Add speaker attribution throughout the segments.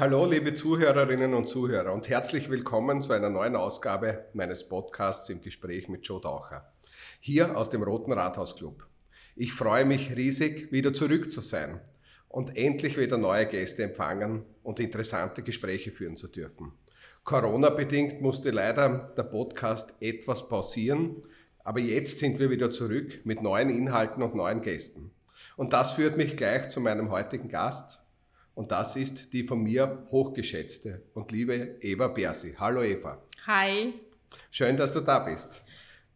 Speaker 1: Hallo, liebe Zuhörerinnen und Zuhörer und herzlich willkommen zu einer neuen Ausgabe meines Podcasts im Gespräch mit Joe Daucher. Hier aus dem Roten Rathaus Club. Ich freue mich riesig, wieder zurück zu sein und endlich wieder neue Gäste empfangen und interessante Gespräche führen zu dürfen. Corona-bedingt musste leider der Podcast etwas pausieren, aber jetzt sind wir wieder zurück mit neuen Inhalten und neuen Gästen. Und das führt mich gleich zu meinem heutigen Gast. Und das ist die von mir hochgeschätzte und liebe Eva Bersi. Hallo Eva.
Speaker 2: Hi.
Speaker 1: Schön, dass du da bist.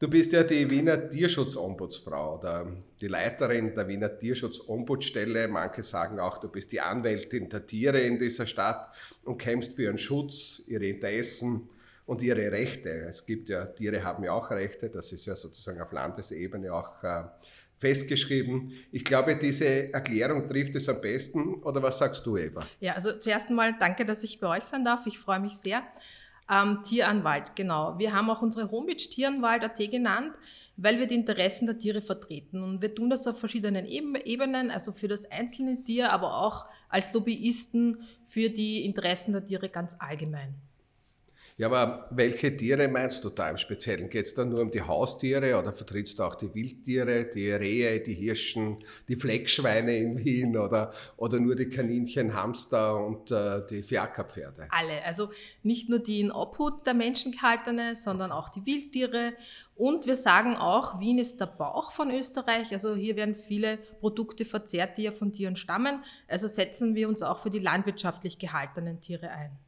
Speaker 1: Du bist ja die Wiener Tierschutzombudsfrau oder die Leiterin der Wiener Tierschutzombudsstelle. Manche sagen auch, du bist die Anwältin der Tiere in dieser Stadt und kämpfst für ihren Schutz, ihre Interessen und ihre Rechte. Es gibt ja, Tiere haben ja auch Rechte, das ist ja sozusagen auf Landesebene auch äh, festgeschrieben. Ich glaube, diese Erklärung trifft es am besten. Oder was sagst du, Eva?
Speaker 2: Ja, also zuerst einmal danke, dass ich bei euch sein darf. Ich freue mich sehr. Ähm, Tieranwalt, genau. Wir haben auch unsere Homepage Tieranwalt.at genannt, weil wir die Interessen der Tiere vertreten. Und wir tun das auf verschiedenen Ebenen, also für das einzelne Tier, aber auch als Lobbyisten für die Interessen der Tiere ganz allgemein.
Speaker 1: Ja, aber welche Tiere meinst du da im Speziellen? Geht es da nur um die Haustiere oder vertrittst du auch die Wildtiere, die Rehe, die Hirschen, die Fleckschweine in Wien oder, oder nur die Kaninchen, Hamster und äh, die Fiakerpferde?
Speaker 2: Alle, also nicht nur die in Obhut der Menschen gehaltene, sondern auch die Wildtiere. Und wir sagen auch, Wien ist der Bauch von Österreich. Also hier werden viele Produkte verzehrt, die ja von Tieren stammen. Also setzen wir uns auch für die landwirtschaftlich gehaltenen Tiere ein.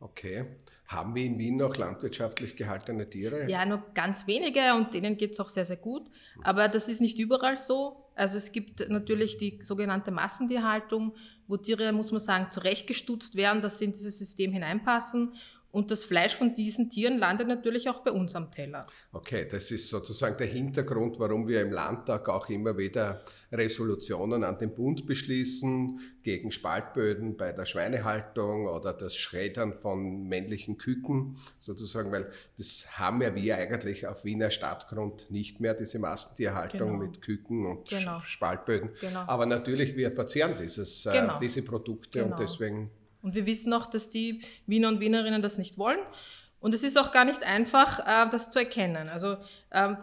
Speaker 1: Okay. Haben wir in Wien noch landwirtschaftlich gehaltene Tiere?
Speaker 2: Ja, nur ganz wenige und denen geht es auch sehr, sehr gut. Aber das ist nicht überall so. Also es gibt natürlich die sogenannte Massentierhaltung, wo Tiere, muss man sagen, zurechtgestutzt werden, dass sie in dieses System hineinpassen. Und das Fleisch von diesen Tieren landet natürlich auch bei uns am Teller.
Speaker 1: Okay, das ist sozusagen der Hintergrund, warum wir im Landtag auch immer wieder Resolutionen an den Bund beschließen gegen Spaltböden bei der Schweinehaltung oder das Schreddern von männlichen Küken, sozusagen, weil das haben ja wir eigentlich auf Wiener Stadtgrund nicht mehr, diese Massentierhaltung genau. mit Küken und genau. Spaltböden. Genau. Aber natürlich, wir verzehren dieses, äh, genau. diese Produkte und genau. deswegen
Speaker 2: und wir wissen auch, dass die Wiener und Wienerinnen das nicht wollen. Und es ist auch gar nicht einfach, äh, das zu erkennen. Also ähm,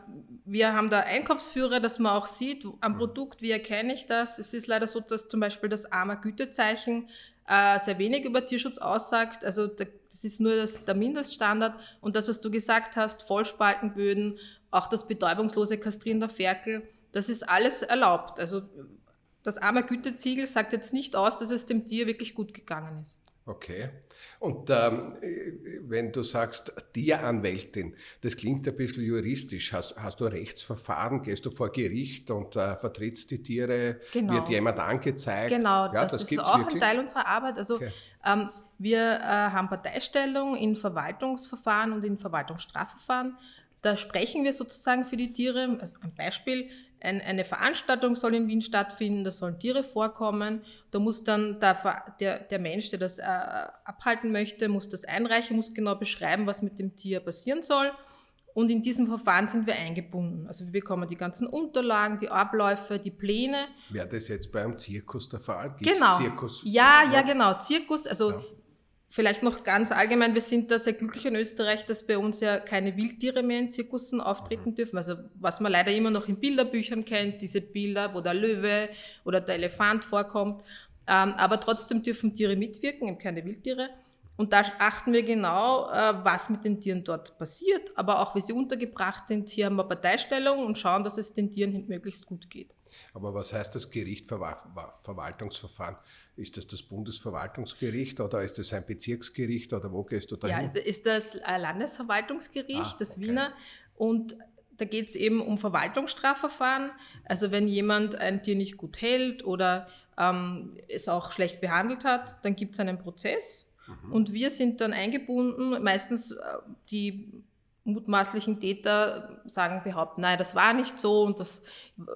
Speaker 2: wir haben da Einkaufsführer, dass man auch sieht am. Produkt, wie erkenne ich das. Es ist leider so, dass zum Beispiel das AMA-Gütezeichen äh, sehr wenig über Tierschutz aussagt. Also das ist nur das, der Mindeststandard. Und das, was du gesagt hast, Vollspaltenböden, auch das betäubungslose Kastrieren der Ferkel, das ist alles erlaubt. Also das arme Güteziegel sagt jetzt nicht aus, dass es dem Tier wirklich gut gegangen ist.
Speaker 1: Okay. Und ähm, wenn du sagst Tieranwältin, das klingt ein bisschen juristisch. Hast, hast du Rechtsverfahren? Gehst du vor Gericht und äh, vertrittst die Tiere?
Speaker 2: Genau.
Speaker 1: Wird jemand angezeigt?
Speaker 2: Genau, ja, das, das ist auch wirklich? ein Teil unserer Arbeit. Also okay. ähm, wir äh, haben Parteistellung in Verwaltungsverfahren und in Verwaltungsstrafverfahren. Da sprechen wir sozusagen für die Tiere. Also ein Beispiel, ein, eine Veranstaltung soll in Wien stattfinden, da sollen Tiere vorkommen. Da muss dann der, der, der Mensch, der das äh, abhalten möchte, muss das einreichen, muss genau beschreiben, was mit dem Tier passieren soll. Und in diesem Verfahren sind wir eingebunden. Also wir bekommen die ganzen Unterlagen, die Abläufe, die Pläne.
Speaker 1: Wäre das jetzt beim Zirkus der Fall?
Speaker 2: Gibt's genau. Zirkus? Ja, ja, ja, genau. Zirkus, also ja. Vielleicht noch ganz allgemein, wir sind da sehr glücklich in Österreich, dass bei uns ja keine Wildtiere mehr in Zirkussen auftreten mhm. dürfen. Also was man leider immer noch in Bilderbüchern kennt, diese Bilder, wo der Löwe oder der Elefant vorkommt. Ähm, aber trotzdem dürfen Tiere mitwirken, eben keine Wildtiere. Und da achten wir genau, äh, was mit den Tieren dort passiert, aber auch wie sie untergebracht sind. Hier haben wir Parteistellung und schauen, dass es den Tieren möglichst gut geht.
Speaker 1: Aber was heißt das Gericht Verwaltungsverfahren? Ist das das Bundesverwaltungsgericht oder ist das ein Bezirksgericht oder wo gehst du da
Speaker 2: Ja, ist das Landesverwaltungsgericht, ah, das okay. Wiener. Und da geht es eben um Verwaltungsstrafverfahren. Also wenn jemand ein Tier nicht gut hält oder ähm, es auch schlecht behandelt hat, dann gibt es einen Prozess Mhm. Und wir sind dann eingebunden. Meistens äh, die mutmaßlichen Täter sagen, behaupten, nein, das war nicht so und das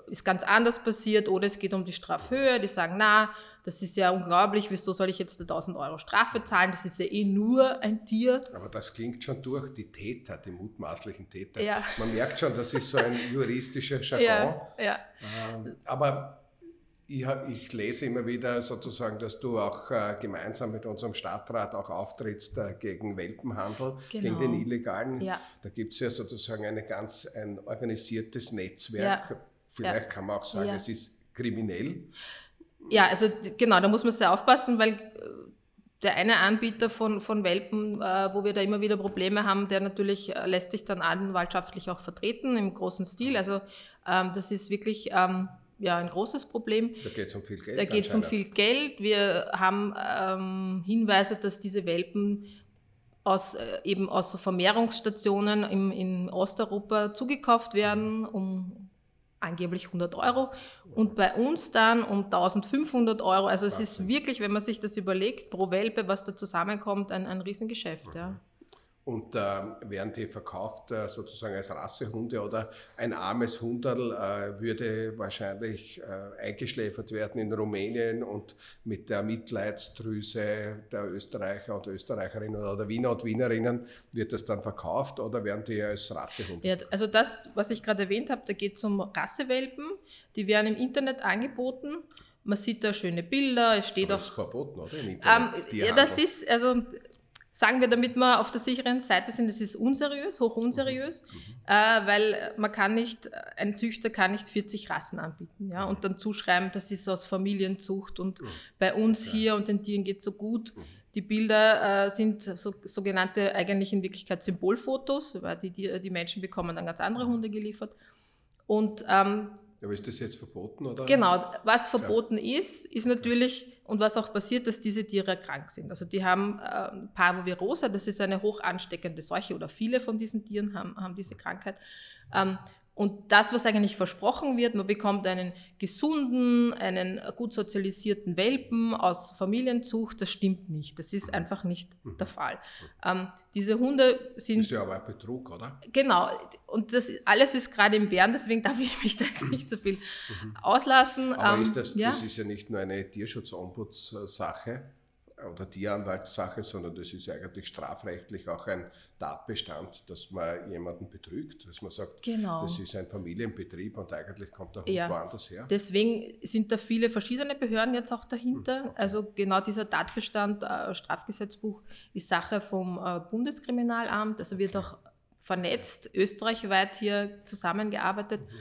Speaker 2: ist ganz anders passiert oder es geht um die Strafhöhe, die sagen, na, das ist ja unglaublich, wieso soll ich jetzt 1000 Euro Strafe zahlen, das ist ja eh nur ein Tier.
Speaker 1: Aber das klingt schon durch, die Täter, die mutmaßlichen Täter. Ja. Man merkt schon, das ist so ein juristischer Jargon. Ja, ja. Ähm, aber ich, ich, lese immer wieder sozusagen, dass du auch äh, gemeinsam mit unserem Stadtrat auch auftrittst äh, gegen Welpenhandel, genau. gegen den illegalen. Ja. Da gibt es ja sozusagen eine ganz, ein organisiertes Netzwerk. Ja. Vielleicht ja. kann man auch sagen, es ist kriminell.
Speaker 2: Ja, also genau, da muss man sehr aufpassen, weil äh, der eine Anbieter von, von Welpen, äh, wo wir da immer wieder Probleme haben, der natürlich äh, lässt sich dann anwaltschaftlich auch vertreten im großen Stil. Also ähm, das ist wirklich ähm, ja ein großes Problem.
Speaker 1: Da geht es um viel Geld.
Speaker 2: Da geht es um viel Geld. Wir haben ähm, Hinweise, dass diese Welpen aus, äh, eben aus Vermehrungsstationen im, in Osteuropa zugekauft werden, um angeblich 100 Euro und bei uns dann um 1500 Euro. Also es ist wirklich, wenn man sich das überlegt, pro Welpe, was da zusammenkommt, ein, ein Riesengeschäft. Ja.
Speaker 1: Und äh, werden die verkauft äh, sozusagen als Rassehunde oder ein armes Hunderl äh, würde wahrscheinlich äh, eingeschläfert werden in Rumänien und mit der Mitleidsdrüse der Österreicher und Österreicherinnen oder Wiener und Wienerinnen wird das dann verkauft oder werden die als Rassehunde?
Speaker 2: Ja, also das, was ich gerade erwähnt habe, da geht es um Rassewelpen, die werden im Internet angeboten. Man sieht da schöne Bilder, es steht
Speaker 1: Aber
Speaker 2: auch.
Speaker 1: Das ist verboten, oder? Im Internet,
Speaker 2: ähm, ja, das ist, also Sagen wir, damit wir auf der sicheren Seite sind, das ist unseriös, hoch unseriös, mhm. äh, weil man kann nicht, ein Züchter kann nicht 40 Rassen anbieten ja, und dann zuschreiben, das ist aus Familienzucht und mhm. bei uns hier und den Tieren geht es so gut. Mhm. Die Bilder äh, sind so, sogenannte eigentlich in Wirklichkeit Symbolfotos, weil die, die, die Menschen bekommen dann ganz andere Hunde geliefert. Und ähm,
Speaker 1: aber ist das jetzt verboten? Oder?
Speaker 2: Genau, was verboten ja. ist, ist natürlich, und was auch passiert, dass diese Tiere krank sind. Also die haben äh, Parvovirosa, das ist eine hoch ansteckende Seuche, oder viele von diesen Tieren haben, haben diese Krankheit. Ähm, und das, was eigentlich versprochen wird, man bekommt einen gesunden, einen gut sozialisierten Welpen aus Familienzucht, das stimmt nicht. Das ist einfach nicht mhm. der Fall. Ähm, diese Hunde sind. Das
Speaker 1: ist ja aber ein Betrug, oder?
Speaker 2: Genau. Und das alles ist gerade im Werden, deswegen darf ich mich da jetzt nicht so viel mhm. auslassen.
Speaker 1: Aber ähm, ist das, ja? das ist ja nicht nur eine Tierschutzombudssache oder Tieranwaltssache, sondern das ist eigentlich strafrechtlich auch ein Tatbestand, dass man jemanden betrügt, dass man sagt, genau. das ist ein Familienbetrieb und eigentlich kommt der Hund ja. woanders her.
Speaker 2: Deswegen sind da viele verschiedene Behörden jetzt auch dahinter. Okay. Also genau dieser Tatbestand, äh, Strafgesetzbuch, ist Sache vom äh, Bundeskriminalamt, also wird okay. auch vernetzt, österreichweit hier zusammengearbeitet. Mhm.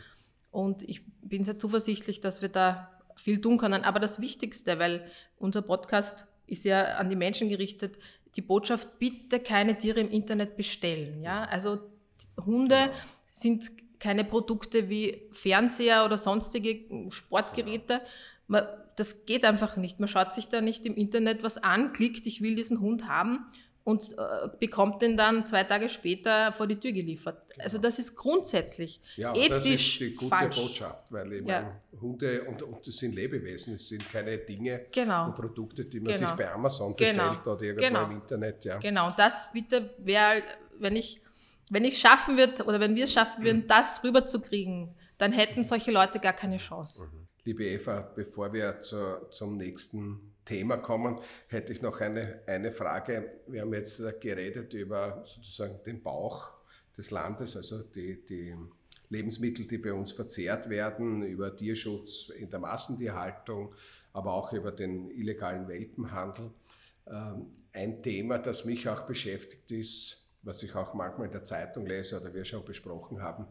Speaker 2: Und ich bin sehr zuversichtlich, dass wir da viel tun können. Aber das Wichtigste, weil unser Podcast ist ja an die Menschen gerichtet, die Botschaft, bitte keine Tiere im Internet bestellen. Ja? Also Hunde genau. sind keine Produkte wie Fernseher oder sonstige Sportgeräte. Man, das geht einfach nicht. Man schaut sich da nicht im Internet was an, klickt, ich will diesen Hund haben und äh, bekommt den dann zwei Tage später vor die Tür geliefert. Genau. Also das ist grundsätzlich ja, ethisch das ist
Speaker 1: die gute
Speaker 2: falsch.
Speaker 1: Botschaft, weil eben ja. Hunde und, und das sind Lebewesen, es sind keine Dinge
Speaker 2: genau.
Speaker 1: und Produkte, die man genau. sich bei Amazon genau. bestellt oder irgendwo
Speaker 2: genau.
Speaker 1: im Internet. Ja.
Speaker 2: Genau, und das bitte wäre, wenn ich wenn ich schaffen würde oder wenn wir es schaffen würden, das rüberzukriegen, dann hätten solche Leute gar keine Chance. Mhm.
Speaker 1: Liebe Eva, bevor wir zu, zum nächsten Thema kommen, hätte ich noch eine, eine Frage. Wir haben jetzt geredet über sozusagen den Bauch des Landes, also die, die Lebensmittel, die bei uns verzehrt werden, über Tierschutz in der Massentierhaltung, aber auch über den illegalen Welpenhandel. Ähm, ein Thema, das mich auch beschäftigt ist, was ich auch manchmal in der Zeitung lese oder wir schon besprochen haben,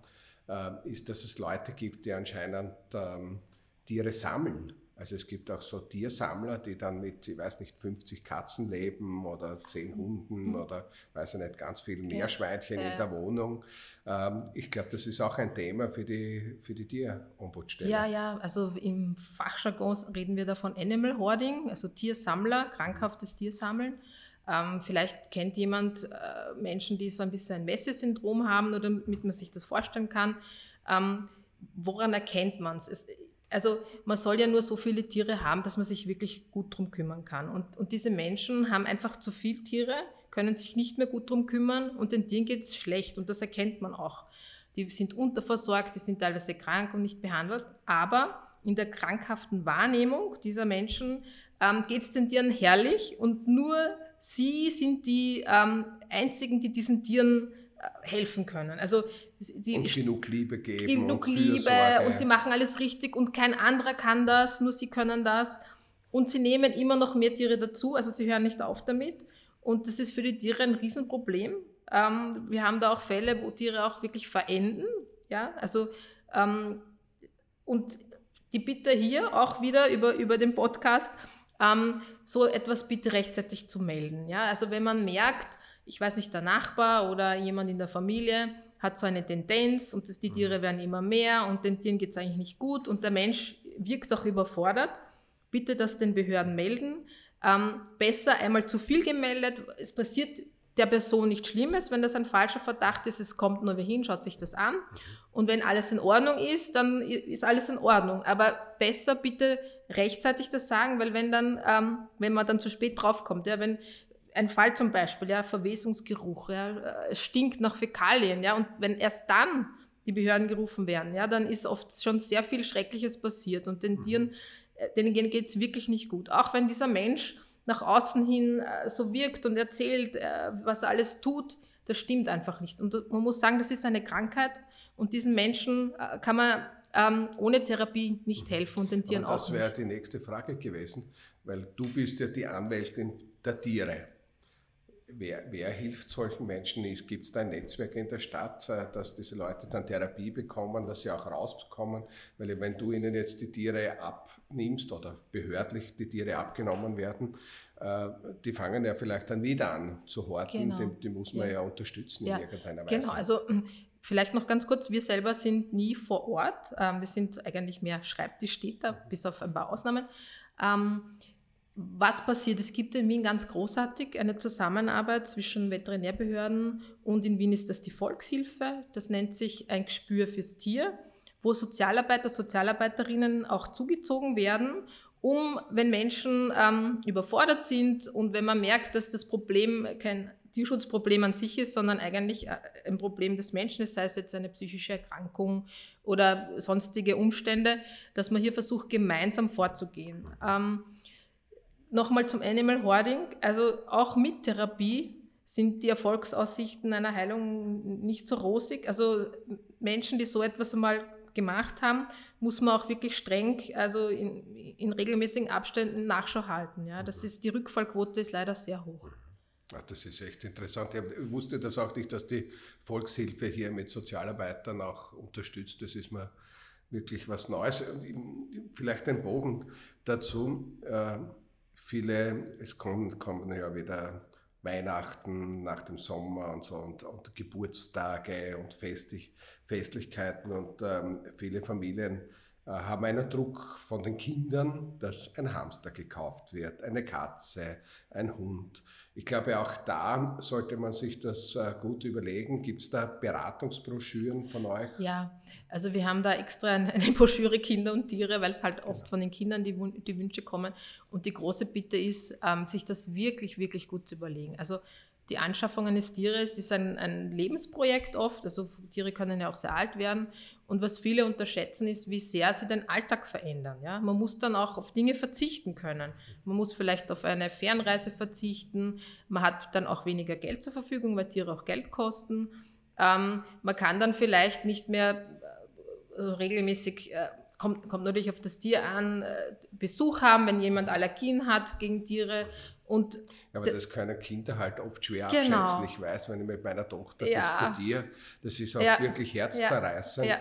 Speaker 1: äh, ist, dass es Leute gibt, die anscheinend ähm, Tiere sammeln also es gibt auch so Tiersammler, die dann mit, ich weiß nicht, 50 Katzen leben oder 10 Hunden mhm. oder weiß ich nicht, ganz viel Meerschweinchen ja. in der Wohnung. Ähm, ich glaube, das ist auch ein Thema für die, für die Tierombudsstelle.
Speaker 2: Ja, ja, also im Fachjargon reden wir da von Animal Hoarding, also Tiersammler, krankhaftes Tiersammeln. Ähm, vielleicht kennt jemand äh, Menschen, die so ein bisschen ein Messesyndrom haben oder damit man sich das vorstellen kann. Ähm, woran erkennt man es? Also man soll ja nur so viele Tiere haben, dass man sich wirklich gut drum kümmern kann. Und, und diese Menschen haben einfach zu viele Tiere, können sich nicht mehr gut drum kümmern und den Tieren geht es schlecht und das erkennt man auch. Die sind unterversorgt, die sind teilweise krank und nicht behandelt, aber in der krankhaften Wahrnehmung dieser Menschen ähm, geht es den Tieren herrlich und nur sie sind die ähm, einzigen, die diesen Tieren helfen können. Also
Speaker 1: sie, und genug Liebe geben.
Speaker 2: Genug und Liebe und sie machen alles richtig und kein anderer kann das, nur sie können das. Und sie nehmen immer noch mehr Tiere dazu, also sie hören nicht auf damit. Und das ist für die Tiere ein Riesenproblem. Ähm, wir haben da auch Fälle, wo Tiere auch wirklich verenden. Ja, also ähm, und die Bitte hier auch wieder über, über den Podcast, ähm, so etwas bitte rechtzeitig zu melden. Ja, also wenn man merkt, ich weiß nicht, der Nachbar oder jemand in der Familie hat so eine Tendenz und das, die Tiere mhm. werden immer mehr und den Tieren geht es eigentlich nicht gut und der Mensch wirkt auch überfordert, bitte das den Behörden melden. Ähm, besser einmal zu viel gemeldet, es passiert der Person nichts Schlimmes, wenn das ein falscher Verdacht ist, es kommt nur wer hin, schaut sich das an. Mhm. Und wenn alles in Ordnung ist, dann ist alles in Ordnung. Aber besser bitte rechtzeitig das sagen, weil wenn dann, ähm, wenn man dann zu spät draufkommt, ja, wenn ein Fall zum Beispiel, ja, Verwesungsgeruch, ja, äh, es stinkt nach Fäkalien, ja, und wenn erst dann die Behörden gerufen werden, ja, dann ist oft schon sehr viel Schreckliches passiert und den mhm. Tieren, äh, denen geht es wirklich nicht gut. Auch wenn dieser Mensch nach außen hin äh, so wirkt und erzählt, äh, was er alles tut, das stimmt einfach nicht. Und man muss sagen, das ist eine Krankheit und diesen Menschen äh, kann man ähm, ohne Therapie nicht mhm. helfen und den Tieren
Speaker 1: Aber
Speaker 2: das
Speaker 1: auch. Das wäre die nächste Frage gewesen, weil du bist ja die Anwältin der Tiere. Wer, wer, hilft solchen Menschen? Gibt es da ein Netzwerk in der Stadt, äh, dass diese Leute dann Therapie bekommen, dass sie auch rauskommen? Weil wenn du ihnen jetzt die Tiere abnimmst oder behördlich die Tiere abgenommen werden, äh, die fangen ja vielleicht dann wieder an zu horten. Genau. Die, die, muss man ja, ja unterstützen
Speaker 2: ja. in irgendeiner Weise. Genau, also hm, vielleicht noch ganz kurz, wir selber sind nie vor Ort. Ähm, wir sind eigentlich mehr Schreibtischstädter, bis auf ein paar Ausnahmen. Was passiert? Es gibt in Wien ganz großartig eine Zusammenarbeit zwischen Veterinärbehörden und in Wien ist das die Volkshilfe. Das nennt sich ein Gespür fürs Tier, wo Sozialarbeiter, Sozialarbeiterinnen auch zugezogen werden, um, wenn Menschen ähm, überfordert sind und wenn man merkt, dass das Problem kein Tierschutzproblem an sich ist, sondern eigentlich äh, ein Problem des Menschen ist, sei es jetzt eine psychische Erkrankung oder sonstige Umstände, dass man hier versucht, gemeinsam vorzugehen. Ähm, Nochmal zum Animal Hoarding. Also auch mit Therapie sind die Erfolgsaussichten einer Heilung nicht so rosig. Also Menschen, die so etwas einmal gemacht haben, muss man auch wirklich streng, also in, in regelmäßigen Abständen Nachschau halten. Ja. Das ist, die Rückfallquote ist leider sehr hoch.
Speaker 1: Ach, das ist echt interessant. Ich wusste das auch nicht, dass die Volkshilfe hier mit Sozialarbeitern auch unterstützt. Das ist mir wirklich was Neues. Vielleicht ein Bogen dazu. Viele, es kommen, kommen ja wieder Weihnachten nach dem Sommer und so und, und Geburtstage und Festlich, Festlichkeiten und ähm, viele Familien haben einen Druck von den Kindern, dass ein Hamster gekauft wird, eine Katze, ein Hund. Ich glaube, auch da sollte man sich das äh, gut überlegen. Gibt es da Beratungsbroschüren von euch?
Speaker 2: Ja, also wir haben da extra eine Broschüre Kinder und Tiere, weil es halt oft von den Kindern die, die Wünsche kommen. Und die große Bitte ist, ähm, sich das wirklich, wirklich gut zu überlegen. Also die Anschaffung eines Tieres ist ein, ein, Lebensprojekt oft, also Tiere können ja auch sehr alt werden. Und was viele unterschätzen, ist, wie sehr sie den Alltag verändern. Ja? Man muss dann auch auf Dinge verzichten können. Man muss vielleicht auf eine Fernreise verzichten. Man hat dann auch weniger Geld zur Verfügung, weil Tiere auch Geld kosten. Ähm, man kann dann vielleicht nicht mehr also regelmäßig, äh, kommt, kommt natürlich auf das Tier an, äh, Besuch haben, wenn jemand Allergien hat gegen Tiere und
Speaker 1: ja, aber das können Kinder halt oft schwer genau. abschätzen. Ich weiß, wenn ich mit meiner Tochter ja. diskutiere, das ist oft ja. wirklich herzzerreißend. Ja.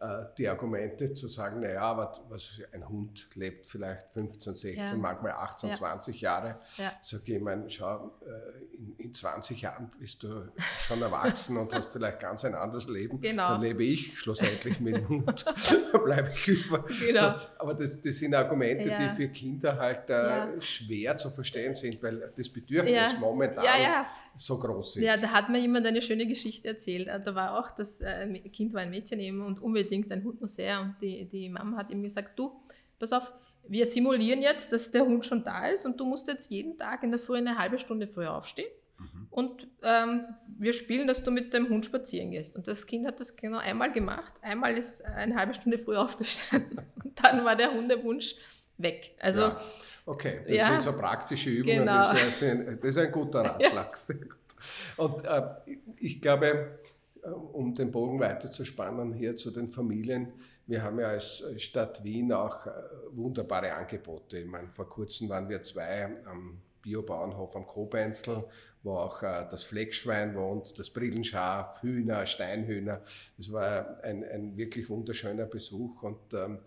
Speaker 1: Äh, die Argumente zu sagen, naja, aber was, ein Hund lebt vielleicht 15, 16, ja. manchmal 18, ja. 20 Jahre. Ja. Sag ich, meine, schau, äh, in, in, 20 Jahren bist du schon erwachsen und hast vielleicht ganz ein anderes Leben. Genau. Dann lebe ich schlussendlich mit dem Hund, da bleibe ich über. Genau. So, aber das, das, sind Argumente, die für Kinder halt äh, schwer zu verstehen sind, weil das Bedürfnis momentan so groß ist.
Speaker 2: Ja, da hat mir jemand eine schöne Geschichte erzählt. Äh, da war auch, das äh, Kind war ein Mädchen eben und unbedingt ein Hund muss her. Und die, die Mama hat ihm gesagt, du, pass auf, wir simulieren jetzt, dass der Hund schon da ist und du musst jetzt jeden Tag in der Früh eine halbe Stunde früher aufstehen. Mhm. Und ähm, wir spielen, dass du mit dem Hund spazieren gehst. Und das Kind hat das genau einmal gemacht. Einmal ist eine halbe Stunde früher aufgestanden. Und dann war der Hundewunsch weg. Also
Speaker 1: ja. Okay, das ja, sind so praktische Übungen, genau. das, ist ein, das, ist ein, guter Ratschlag. Ja. Und äh, ich glaube, äh, um den Bogen weiter zu spannen hier zu den Familien, wir haben ja als Stadt Wien auch äh, wunderbare Angebote. Ich meine, vor kurzem waren wir zwei am Biobauernhof am Kobenzl, wo auch äh, das Fleckschwein wohnt, das Brillenschaf, Hühner, Steinhühner. Es war ein, ein wirklich wunderschöner Besuch und ähm,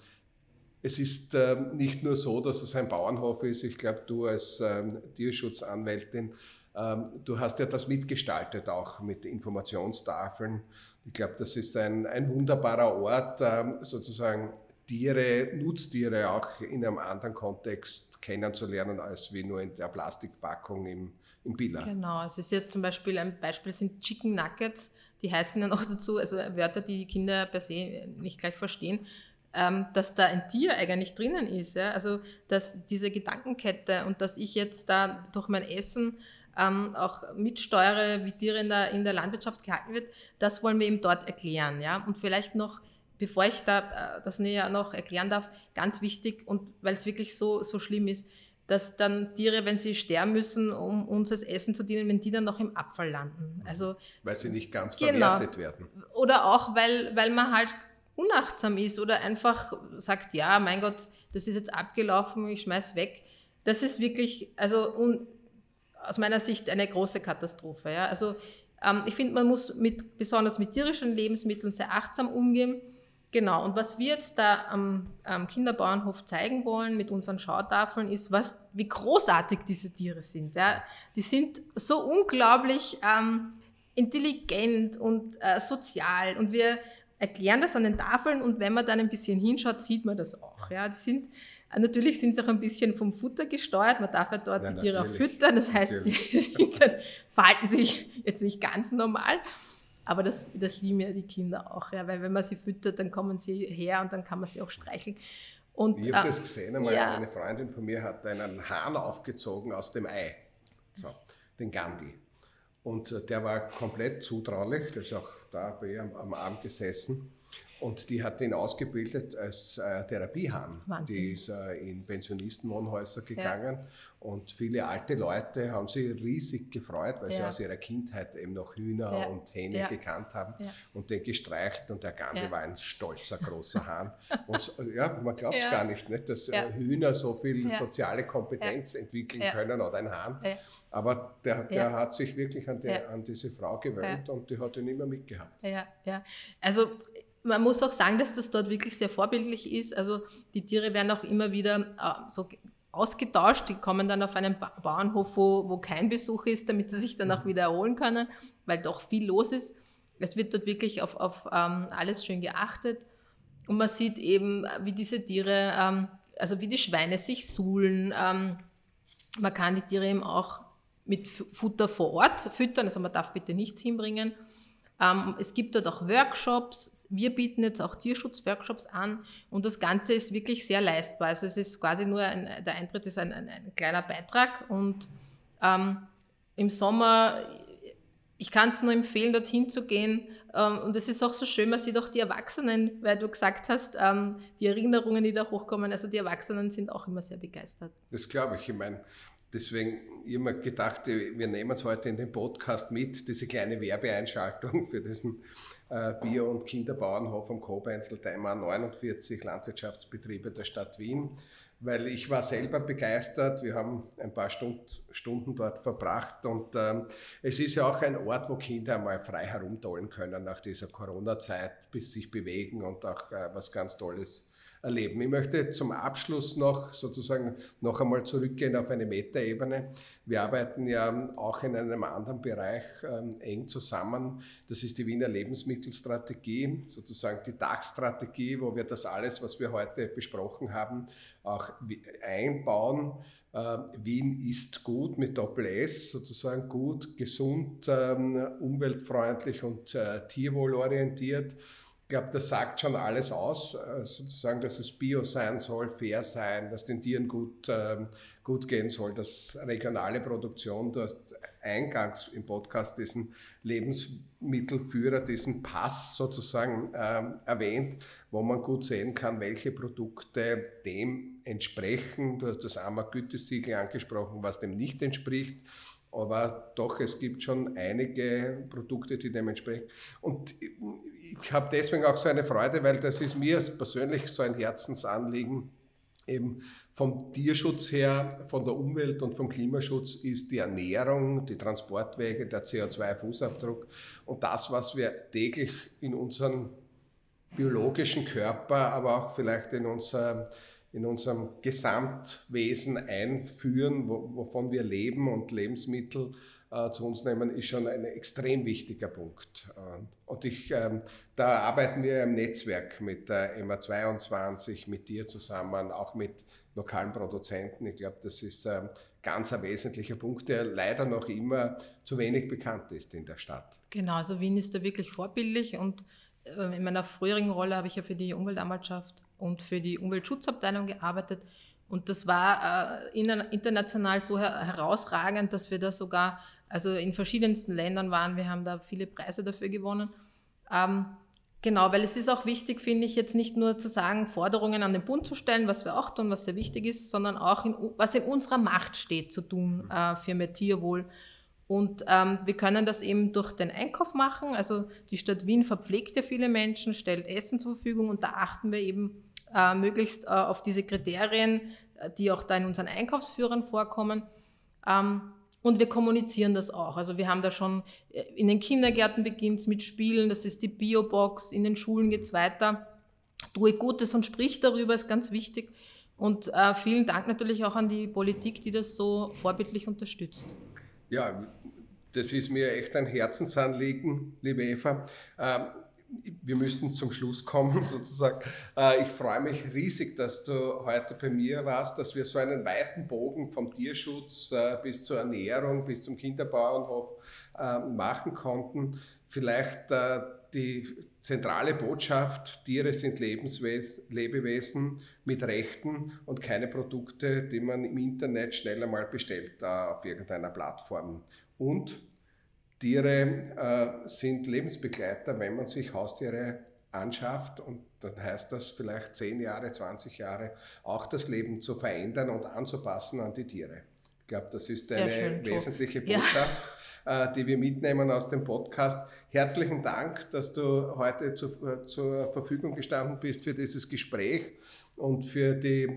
Speaker 1: es ist ähm, nicht nur so, dass es ein Bauernhof ist. Ich glaube, du als ähm, Tierschutzanwältin, ähm, du hast ja das mitgestaltet, auch mit Informationstafeln. Ich glaube, das ist ein, ein wunderbarer Ort, sozusagen Tiere, Nutztiere auch in einem anderen Kontext kennenzulernen, als wie nur in der Plastikpackung im, im Billa.
Speaker 2: Genau, es ist ja zum Beispiel, ein Beispiel sind Chicken Nuggets, die heißen ja noch dazu, also Wörter, die Kinder per se nicht gleich verstehen, ähm, dass da ein Tier eigentlich drinnen ist. Ja? Also dass diese Gedankenkette und dass ich jetzt da durch mein Essen ähm, auch mitsteuere, wie Tiere in der, in der Landwirtschaft gehalten wird, das wollen wir eben dort erklären. Ja? Und vielleicht noch, bevor ich da, äh, das näher noch erklären darf, ganz wichtig und weil es wirklich so, so schlimm ist, dass dann Tiere, wenn sie sterben müssen, um uns als Essen zu dienen, wenn die dann noch im Abfall landen.
Speaker 1: Mhm. Also, weil sie nicht ganz
Speaker 2: genau.
Speaker 1: verwertet werden.
Speaker 2: Oder auch, weil, weil man halt unachtsam ist oder einfach sagt, ja, mein Gott, das ist jetzt abgelaufen, ich schmeiß weg. Das ist wirklich, also un, aus meiner Sicht eine große Katastrophe. Ja? Also ähm, ich finde, man muss mit, besonders mit tierischen Lebensmitteln sehr achtsam umgehen. Genau, und was wir jetzt da am, am, Kinderbauernhof zeigen wollen mit unseren Schautafeln, ist, was, wie großartig diese Tiere sind. Ja? Die sind so unglaublich ähm, intelligent und äh, sozial und wir erklären das an den Tafeln und wenn man dann ein bisschen hinschaut, sieht man das auch. Ja, die sind, natürlich sind sie auch ein bisschen vom Futter gesteuert. Man darf ja dort ja, die Tiere auch füttern. Das heißt, sie, sie dann, verhalten sich jetzt nicht ganz normal. Aber das, das lieben ja die Kinder auch, ja, weil wenn man sie füttert, dann kommen sie her und dann kann man sie auch streicheln.
Speaker 1: Und, ich habe äh, das gesehen, einmal ja. eine Freundin von mir hat einen Hahn aufgezogen aus dem Ei, so, den Gandhi. Und äh, der war komplett zutraulich, der ist auch da bei ihr am, am Abend gesessen. Und die hat ihn ausgebildet als äh, Therapiehahn. Wahnsinn. Die ist äh, in Pensionistenwohnhäuser gegangen ja. und viele alte Leute haben sich riesig gefreut, weil ja. sie aus ihrer Kindheit eben noch Hühner ja. und Hähne gekannt haben und den gestreichelt und der Gandhi war ein stolzer großer Hahn. und ja, man glaubt es gar nicht, nicht, dass äh, Hühner so viel soziale Kompetenz entwickeln können oder ein Hahn. Aber der, der hat sich wirklich an, ja. an diese Frau gewöhnt und die hat ihn immer mitgehabt.
Speaker 2: Ja, ja. Also man muss auch sagen, dass das dort wirklich sehr vorbildlich ist. Also die Tiere werden auch immer wieder äh, so ausgetauscht. Die kommen dann auf einen ba Bauernhof, wo, wo kein Besuch ist, damit sie sich dann auch mhm. wieder erholen können, weil doch viel los ist. Es wird dort wirklich auf, auf ähm, alles schön geachtet. Und man sieht eben, wie diese Tiere, ähm, also wie die Schweine sich suhlen. Ähm, man kann die Tiere eben auch mit Futter vor Ort füttern, also man darf bitte nichts hinbringen. Ähm, es gibt dort auch Workshops. Wir bieten jetzt auch Tierschutzworkshops an und das Ganze ist wirklich sehr leistbar. Also es ist quasi nur ein, der Eintritt ist ein, ein, ein kleiner Beitrag und ähm, im Sommer, ich kann es nur empfehlen, dorthin zu gehen. Ähm, und es ist auch so schön, man sieht auch die Erwachsenen, weil du gesagt hast, ähm, die Erinnerungen, die da hochkommen, also die Erwachsenen sind auch immer sehr begeistert.
Speaker 1: Das glaube ich. Ich meine, Deswegen immer gedacht, wir nehmen es heute in den Podcast mit, diese kleine Werbeeinschaltung für diesen äh, Bio- und Kinderbauernhof am Kobeinzel, der 49 Landwirtschaftsbetriebe der Stadt Wien, weil ich war selber begeistert. Wir haben ein paar Stund, Stunden dort verbracht und ähm, es ist ja auch ein Ort, wo Kinder mal frei herumtollen können nach dieser Corona-Zeit, bis sich bewegen und auch äh, was ganz Tolles erleben. Ich möchte zum Abschluss noch sozusagen noch einmal zurückgehen auf eine Metaebene. Wir arbeiten ja auch in einem anderen Bereich ähm, eng zusammen. Das ist die Wiener Lebensmittelstrategie, sozusagen die Dachstrategie, wo wir das alles, was wir heute besprochen haben, auch einbauen. Äh, Wien ist gut mit Doppel-S, sozusagen gut, gesund, ähm, umweltfreundlich und äh, tierwohlorientiert. Glaube, das sagt schon alles aus, äh, sozusagen, dass es bio sein soll, fair sein, dass den Tieren gut, ähm, gut gehen soll, dass regionale Produktion, du hast eingangs im Podcast diesen Lebensmittelführer, diesen Pass sozusagen ähm, erwähnt, wo man gut sehen kann, welche Produkte dem entsprechen. Du hast das AMA Gütesiegel angesprochen, was dem nicht entspricht. Aber doch, es gibt schon einige Produkte, die dementsprechend. Und ich habe deswegen auch so eine Freude, weil das ist mir persönlich so ein Herzensanliegen, eben vom Tierschutz her, von der Umwelt und vom Klimaschutz ist die Ernährung, die Transportwege, der CO2-Fußabdruck und das, was wir täglich in unseren biologischen Körper, aber auch vielleicht in, unser, in unserem Gesamtwesen einführen, wovon wir leben und Lebensmittel äh, zu uns nehmen, ist schon ein extrem wichtiger Punkt. Äh, und ich, äh, da arbeiten wir im Netzwerk mit der MA22, mit dir zusammen, auch mit lokalen Produzenten. Ich glaube, das ist ein ganz ein wesentlicher Punkt, der leider noch immer zu wenig bekannt ist in der Stadt.
Speaker 2: Genau, also Wien ist da wirklich vorbildlich und äh, in meiner früheren Rolle habe ich ja für die Umweltanwaltschaft und für die Umweltschutzabteilung gearbeitet. Und das war äh, international so herausragend, dass wir da sogar, also in verschiedensten Ländern waren, wir haben da viele Preise dafür gewonnen. Ähm, genau, weil es ist auch wichtig, finde ich, jetzt nicht nur zu sagen, Forderungen an den Bund zu stellen, was wir auch tun, was sehr wichtig ist, sondern auch, in, was in unserer Macht steht, zu tun äh, für mehr Tierwohl. Und ähm, wir können das eben durch den Einkauf machen. Also die Stadt Wien verpflegt ja viele Menschen, stellt Essen zur Verfügung und da achten wir eben äh, möglichst äh, auf diese Kriterien, äh, die auch da in unseren Einkaufsführern vorkommen. Ähm, und wir kommunizieren das auch. Also wir haben da schon, äh, in den Kindergärten beginnt mit Spielen, das ist die Biobox, in den Schulen geht es weiter. Tue Gutes und sprich darüber, ist ganz wichtig. Und äh, vielen Dank natürlich auch an die Politik, die das so vorbildlich unterstützt.
Speaker 1: Ja, das ist mir echt ein Herzensanliegen, liebe Eva. Ähm, wir müssen zum Schluss kommen, sozusagen. Äh, ich freue mich riesig, dass du heute bei mir warst, dass wir so einen weiten Bogen vom Tierschutz äh, bis zur Ernährung, bis zum Kinderbauernhof äh, machen konnten. Vielleicht die zentrale Botschaft, Tiere sind Lebewesen mit Rechten und keine Produkte, die man im Internet schneller mal bestellt auf irgendeiner Plattform. Und Tiere äh, sind Lebensbegleiter, wenn man sich Haustiere anschafft und dann heißt das vielleicht 10 Jahre, 20 Jahre, auch das Leben zu verändern und anzupassen an die Tiere. Ich glaube, das ist Sehr eine schön, wesentliche Botschaft, ja. äh, die wir mitnehmen aus dem Podcast. Herzlichen Dank, dass du heute zu, äh, zur Verfügung gestanden bist für dieses Gespräch und für die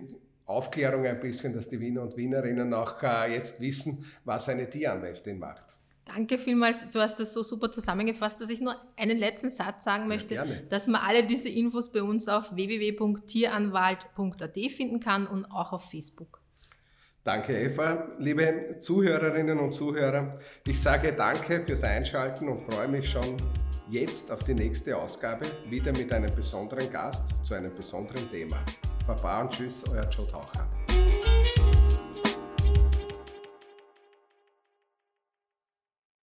Speaker 1: Aufklärung ein bisschen, dass die Wiener und Wienerinnen auch äh, jetzt wissen, was eine Tieranwältin macht.
Speaker 2: Danke vielmals. Du hast das so super zusammengefasst, dass ich nur einen letzten Satz sagen möchte, ja, dass man alle diese Infos bei uns auf www.tieranwalt.at finden kann und auch auf Facebook.
Speaker 1: Danke, Eva. Liebe Zuhörerinnen und Zuhörer, ich sage danke fürs Einschalten und freue mich schon jetzt auf die nächste Ausgabe, wieder mit einem besonderen Gast zu einem besonderen Thema. Baba und Tschüss, euer Joe Taucher.